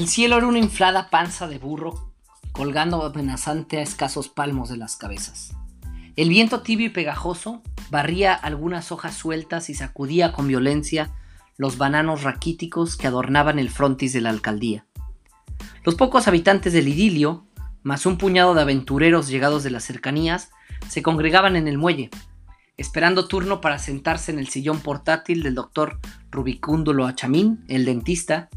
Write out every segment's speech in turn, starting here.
El cielo era una inflada panza de burro colgando amenazante a escasos palmos de las cabezas. El viento tibio y pegajoso barría algunas hojas sueltas y sacudía con violencia los bananos raquíticos que adornaban el frontis de la alcaldía. Los pocos habitantes del idilio, más un puñado de aventureros llegados de las cercanías, se congregaban en el muelle, esperando turno para sentarse en el sillón portátil del doctor Rubicúndulo Achamín, el dentista,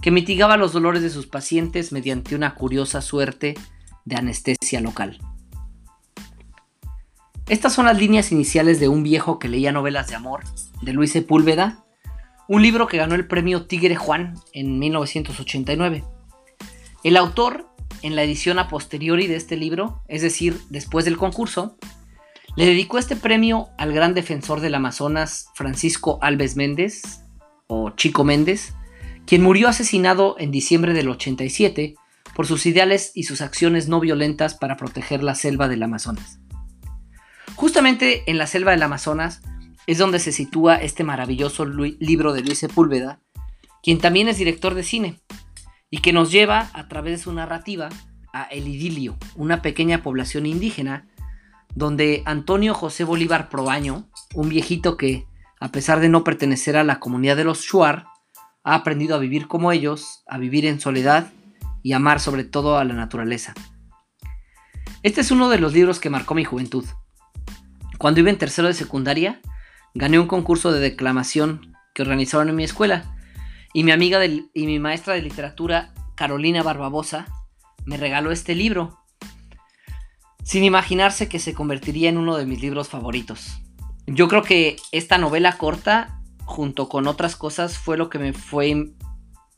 que mitigaba los dolores de sus pacientes mediante una curiosa suerte de anestesia local. Estas son las líneas iniciales de Un viejo que leía novelas de amor, de Luis Sepúlveda, un libro que ganó el premio Tigre Juan en 1989. El autor, en la edición a posteriori de este libro, es decir, después del concurso, le dedicó este premio al gran defensor del Amazonas Francisco Alves Méndez, o Chico Méndez, quien murió asesinado en diciembre del 87 por sus ideales y sus acciones no violentas para proteger la selva del Amazonas. Justamente en la selva del Amazonas es donde se sitúa este maravilloso libro de Luis Sepúlveda, quien también es director de cine, y que nos lleva a través de su narrativa a El Idilio, una pequeña población indígena, donde Antonio José Bolívar Proaño, un viejito que, a pesar de no pertenecer a la comunidad de los Shuar, ha aprendido a vivir como ellos, a vivir en soledad y amar sobre todo a la naturaleza. Este es uno de los libros que marcó mi juventud. Cuando iba en tercero de secundaria, gané un concurso de declamación que organizaron en mi escuela y mi amiga y mi maestra de literatura, Carolina Barbabosa, me regaló este libro, sin imaginarse que se convertiría en uno de mis libros favoritos. Yo creo que esta novela corta junto con otras cosas, fue lo que me fue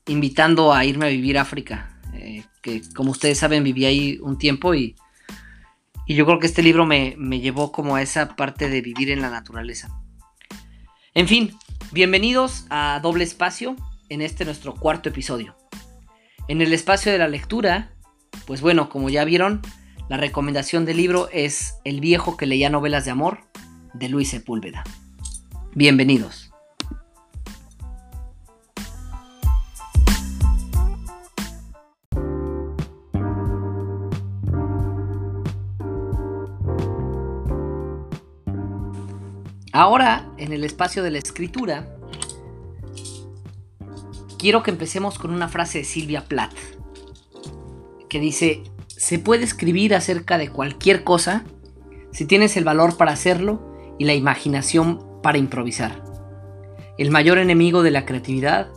invitando a irme a vivir a África. Eh, que como ustedes saben, viví ahí un tiempo y, y yo creo que este libro me, me llevó como a esa parte de vivir en la naturaleza. En fin, bienvenidos a Doble Espacio en este nuestro cuarto episodio. En el espacio de la lectura, pues bueno, como ya vieron, la recomendación del libro es El viejo que leía novelas de amor de Luis Sepúlveda. Bienvenidos. Ahora, en el espacio de la escritura, quiero que empecemos con una frase de Silvia Plath, que dice, se puede escribir acerca de cualquier cosa si tienes el valor para hacerlo y la imaginación para improvisar. El mayor enemigo de la creatividad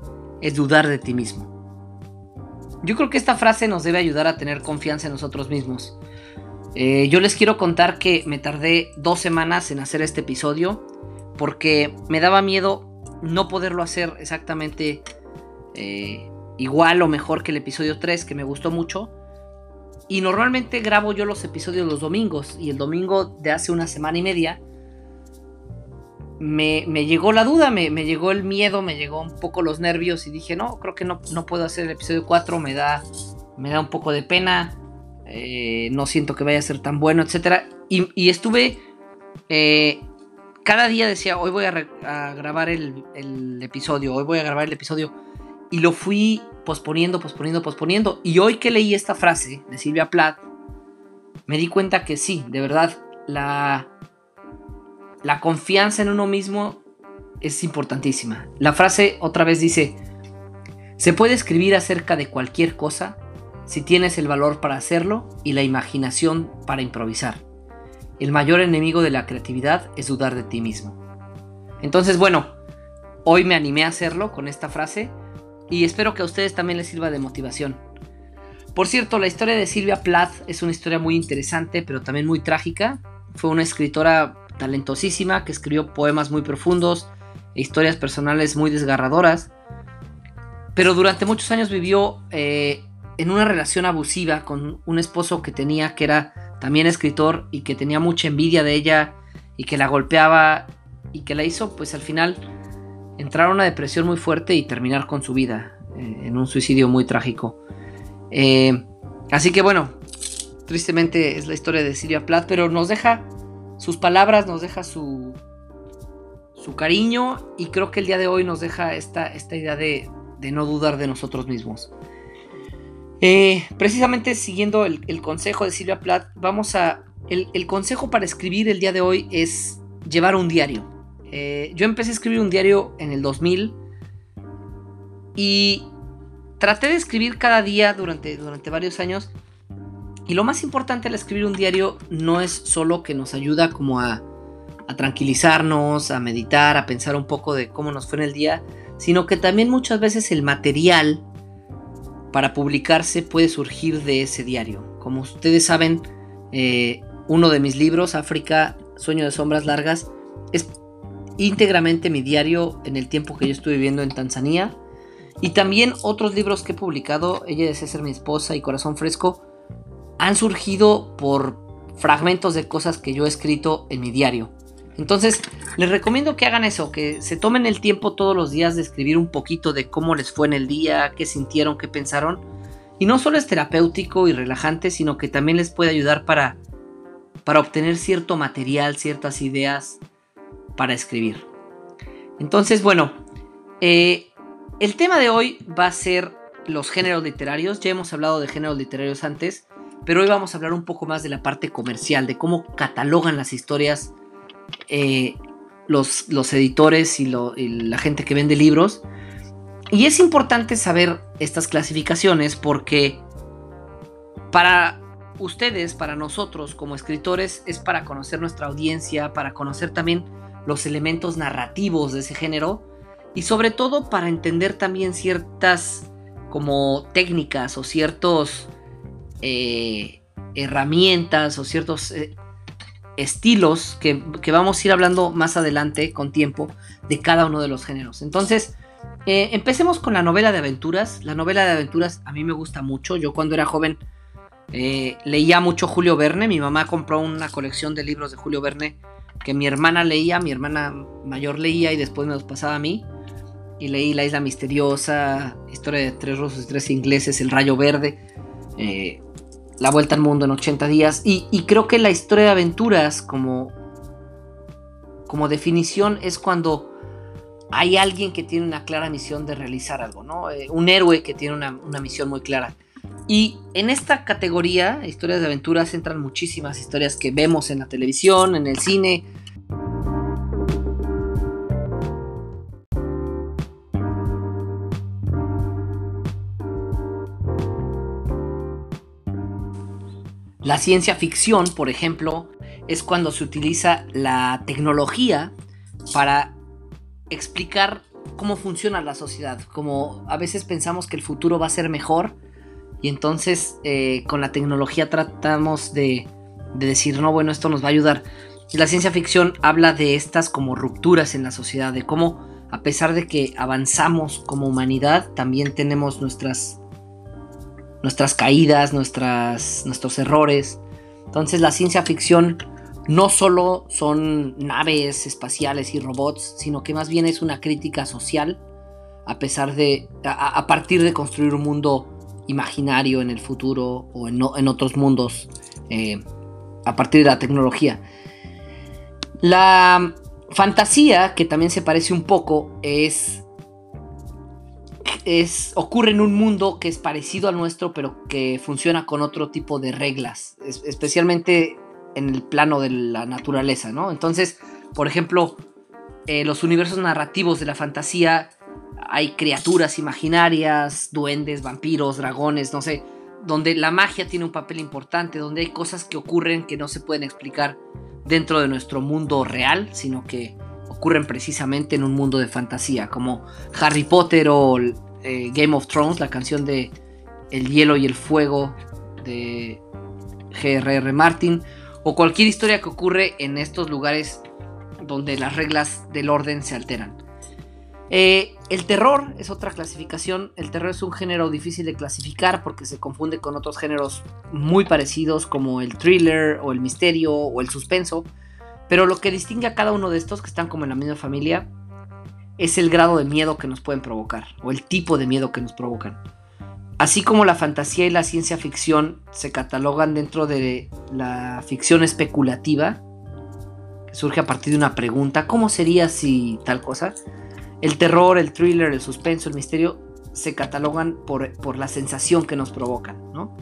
es dudar de ti mismo. Yo creo que esta frase nos debe ayudar a tener confianza en nosotros mismos, eh, yo les quiero contar que me tardé dos semanas en hacer este episodio porque me daba miedo no poderlo hacer exactamente eh, igual o mejor que el episodio 3 que me gustó mucho. Y normalmente grabo yo los episodios los domingos y el domingo de hace una semana y media me, llegó la duda, me, llegó el miedo, me llegó un poco los nervios y dije, no, creo que no, no puedo hacer el episodio 4, me da, me da un poco de pena eh, no siento que vaya a ser tan bueno, etc. Y, estuve, eh, cada día decía, hoy voy a, grabar el, episodio, hoy voy a grabar el episodio. Y lo fui posponiendo, posponiendo, posponiendo. Y hoy que leí esta frase de Silvia Plath, me di cuenta que sí, de verdad, la, la confianza en uno mismo es importantísima. La frase otra vez dice, se puede escribir acerca de cualquier cosa si tienes el valor para hacerlo y la imaginación para improvisar. El mayor enemigo de la creatividad es dudar de ti mismo. Entonces, bueno, hoy me animé a hacerlo con esta frase y espero que a ustedes también les sirva de motivación. Por cierto, la historia de Silvia Plath es una historia muy interesante, pero también muy trágica. Fue una escritora talentosísima que escribió poemas muy profundos e historias personales muy desgarradoras. Pero durante muchos años vivió eh, en una relación abusiva con un esposo que tenía que era también escritor y que tenía mucha envidia de ella y que la golpeaba y que la hizo pues al final entrar a una depresión muy fuerte y terminar con su vida eh, en un suicidio muy trágico. Eh, así que bueno, tristemente es la historia de Silvia Plath, pero nos deja sus palabras, nos deja su, su cariño y creo que el día de hoy nos deja esta, esta idea de, de no dudar de nosotros mismos. Eh, precisamente siguiendo el, consejo de Silvia Plath, vamos a... El, consejo para escribir el día de hoy es llevar un diario. Eh, yo empecé a escribir un diario en el 2000 y traté de escribir cada día durante, durante varios años. Y lo más importante al escribir un diario no es solo que nos ayuda como a, a tranquilizarnos, a meditar, a pensar un poco de cómo nos fue en el día, sino que también muchas veces el material para publicarse puede surgir de ese diario. Como ustedes saben, eh, uno de mis libros, África, Sueño de Sombras Largas, es íntegramente mi diario en el tiempo que yo estuve viviendo en Tanzania. Y también otros libros que he publicado, Ella desea ser mi esposa y Corazón Fresco, han surgido por fragmentos de cosas que yo he escrito en mi diario. Entonces, les recomiendo que hagan eso, que se tomen el tiempo todos los días de escribir un poquito de cómo les fue en el día, qué sintieron, qué pensaron. Y no solo es terapéutico y relajante, sino que también les puede ayudar para, para obtener cierto material, ciertas ideas para escribir. Entonces, bueno, eh, el tema de hoy va a ser los géneros literarios. Ya hemos hablado de géneros literarios antes, pero hoy vamos a hablar un poco más de la parte comercial, de cómo catalogan las historias eh, los, los, editores y, la gente que vende libros. Y es importante saber estas clasificaciones porque para ustedes, para nosotros como escritores, es para conocer nuestra audiencia, para conocer también los elementos narrativos de ese género y sobre todo para entender también ciertas como técnicas o ciertos eh, herramientas o ciertos eh, estilos que, vamos a ir hablando más adelante con tiempo de cada uno de los géneros. Entonces, eh, empecemos con la novela de aventuras. La novela de aventuras a mí me gusta mucho. Yo cuando era joven eh, leía mucho Julio Verne. Mi mamá compró una colección de libros de Julio Verne que mi hermana leía, mi hermana mayor leía y después me los pasaba a mí. Y leí La Isla Misteriosa, Historia de Tres Rusos y Tres Ingleses, El Rayo Verde. Eh, la vuelta al mundo en 80 días. Y, creo que la historia de aventuras como, como definición es cuando hay alguien que tiene una clara misión de realizar algo, ¿no? Eh, un héroe que tiene una, una, misión muy clara. Y en esta categoría, historias de aventuras, entran muchísimas historias que vemos en la televisión, en el cine, La ciencia ficción, por ejemplo, es cuando se utiliza la tecnología para explicar cómo funciona la sociedad. Como a veces pensamos que el futuro va a ser mejor y entonces eh, con la tecnología tratamos de, de decir, no, bueno, esto nos va a ayudar. La ciencia ficción habla de estas como rupturas en la sociedad, de cómo a pesar de que avanzamos como humanidad, también tenemos nuestras nuestras caídas, nuestros errores. Entonces la ciencia ficción no solo son naves espaciales y robots, sino que más bien es una crítica social a pesar de, a, partir de construir un mundo imaginario en el futuro o en, en otros mundos eh, a partir de la tecnología. La fantasía, que también se parece un poco, es ocurre en un mundo que es parecido al nuestro, pero que funciona con otro tipo de reglas, especialmente en el plano de la naturaleza, ¿no? Entonces, por ejemplo, eh, los universos narrativos de la fantasía, hay criaturas imaginarias, duendes, vampiros, dragones, no sé, donde la magia tiene un papel importante, donde hay cosas que ocurren que no se pueden explicar dentro de nuestro mundo real, sino que ocurren precisamente en un mundo de fantasía, como Harry Potter o eh, Game of Thrones, la canción de El hielo y el fuego de G.R.R. Martin, o cualquier historia que ocurre en estos lugares donde las reglas del orden se alteran. Eh, el terror es otra clasificación. El terror es un género difícil de clasificar porque se confunde con otros géneros muy parecidos como el thriller o el misterio o el suspenso. Pero lo que distingue a cada uno de estos que están como en la misma familia es el grado de miedo que nos pueden provocar o el tipo de miedo que nos provocan. Así como la fantasía y la ciencia ficción se catalogan dentro de la ficción especulativa, que surge a partir de una pregunta, ¿cómo sería si tal cosa? El terror, el thriller, el suspenso, el misterio se catalogan por, por la sensación que nos provocan, ¿no?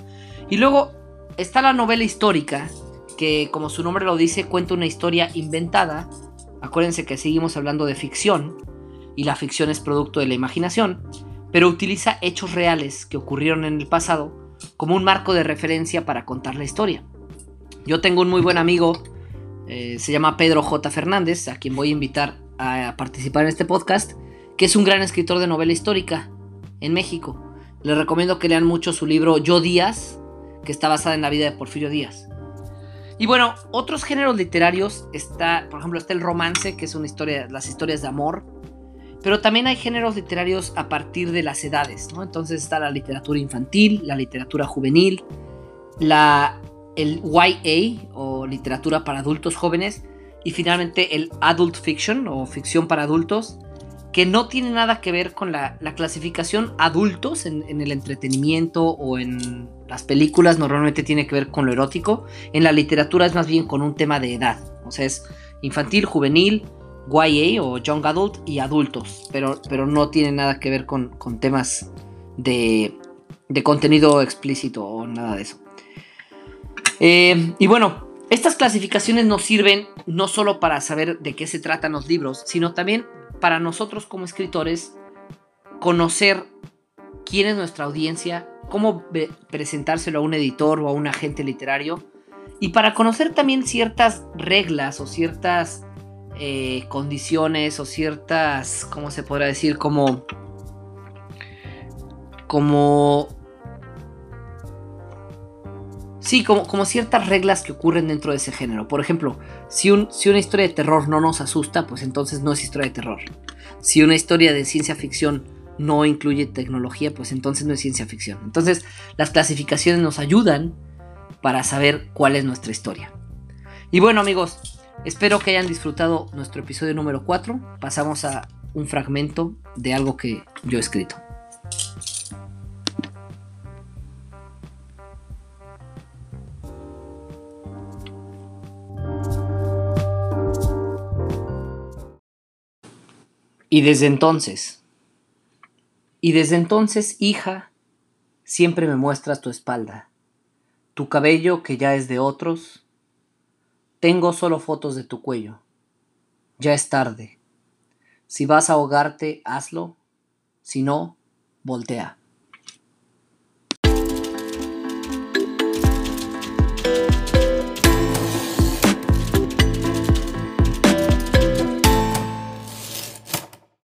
Y luego está la novela histórica, que como su nombre lo dice, cuenta una historia inventada. Acuérdense que seguimos hablando de ficción, y la ficción es producto de la imaginación, pero utiliza hechos reales que ocurrieron en el pasado como un marco de referencia para contar la historia. Yo tengo un muy buen amigo, eh, se llama Pedro J. Fernández, a quien voy a invitar a participar en este podcast, que es un gran escritor de novela histórica en México. Les recomiendo que lean mucho su libro Yo Díaz, que está basada en la vida de Porfirio Díaz. Y bueno, otros géneros literarios está, por ejemplo, está el romance, que es una historia, las historias de amor, pero también hay géneros literarios a partir de las edades, ¿no? Entonces está la literatura infantil, la literatura juvenil, la, el YA o literatura para adultos jóvenes y finalmente el adult fiction o ficción para adultos, que no tiene nada que ver con la, clasificación adultos en, en, el entretenimiento o en las películas, normalmente tiene que ver con lo erótico, en la literatura es más bien con un tema de edad, o sea, es infantil, juvenil, YA o Young Adult y adultos, pero, pero no tiene nada que ver con, temas de, de, contenido explícito o nada de eso. Eh, y bueno, estas clasificaciones nos sirven no solo para saber de qué se tratan los libros, sino también para nosotros como escritores conocer quién es nuestra audiencia, cómo presentárselo a un editor o a un agente literario, y para conocer también ciertas reglas o ciertas eh, condiciones o ciertas, ¿cómo se podrá decir? Como... Como... Sí, como, como ciertas reglas que ocurren dentro de ese género. Por ejemplo, si, un, si una historia de terror no nos asusta, pues entonces no es historia de terror. Si una historia de ciencia ficción no incluye tecnología, pues entonces no es ciencia ficción. Entonces las clasificaciones nos ayudan para saber cuál es nuestra historia. Y bueno amigos, Espero que hayan disfrutado nuestro episodio número 4. Pasamos a un fragmento de algo que yo he escrito. Y desde entonces, y desde entonces, hija, siempre me muestras tu espalda, tu cabello que ya es de otros, tengo solo fotos de tu cuello. Ya es tarde. Si vas a ahogarte, hazlo. Si no, voltea.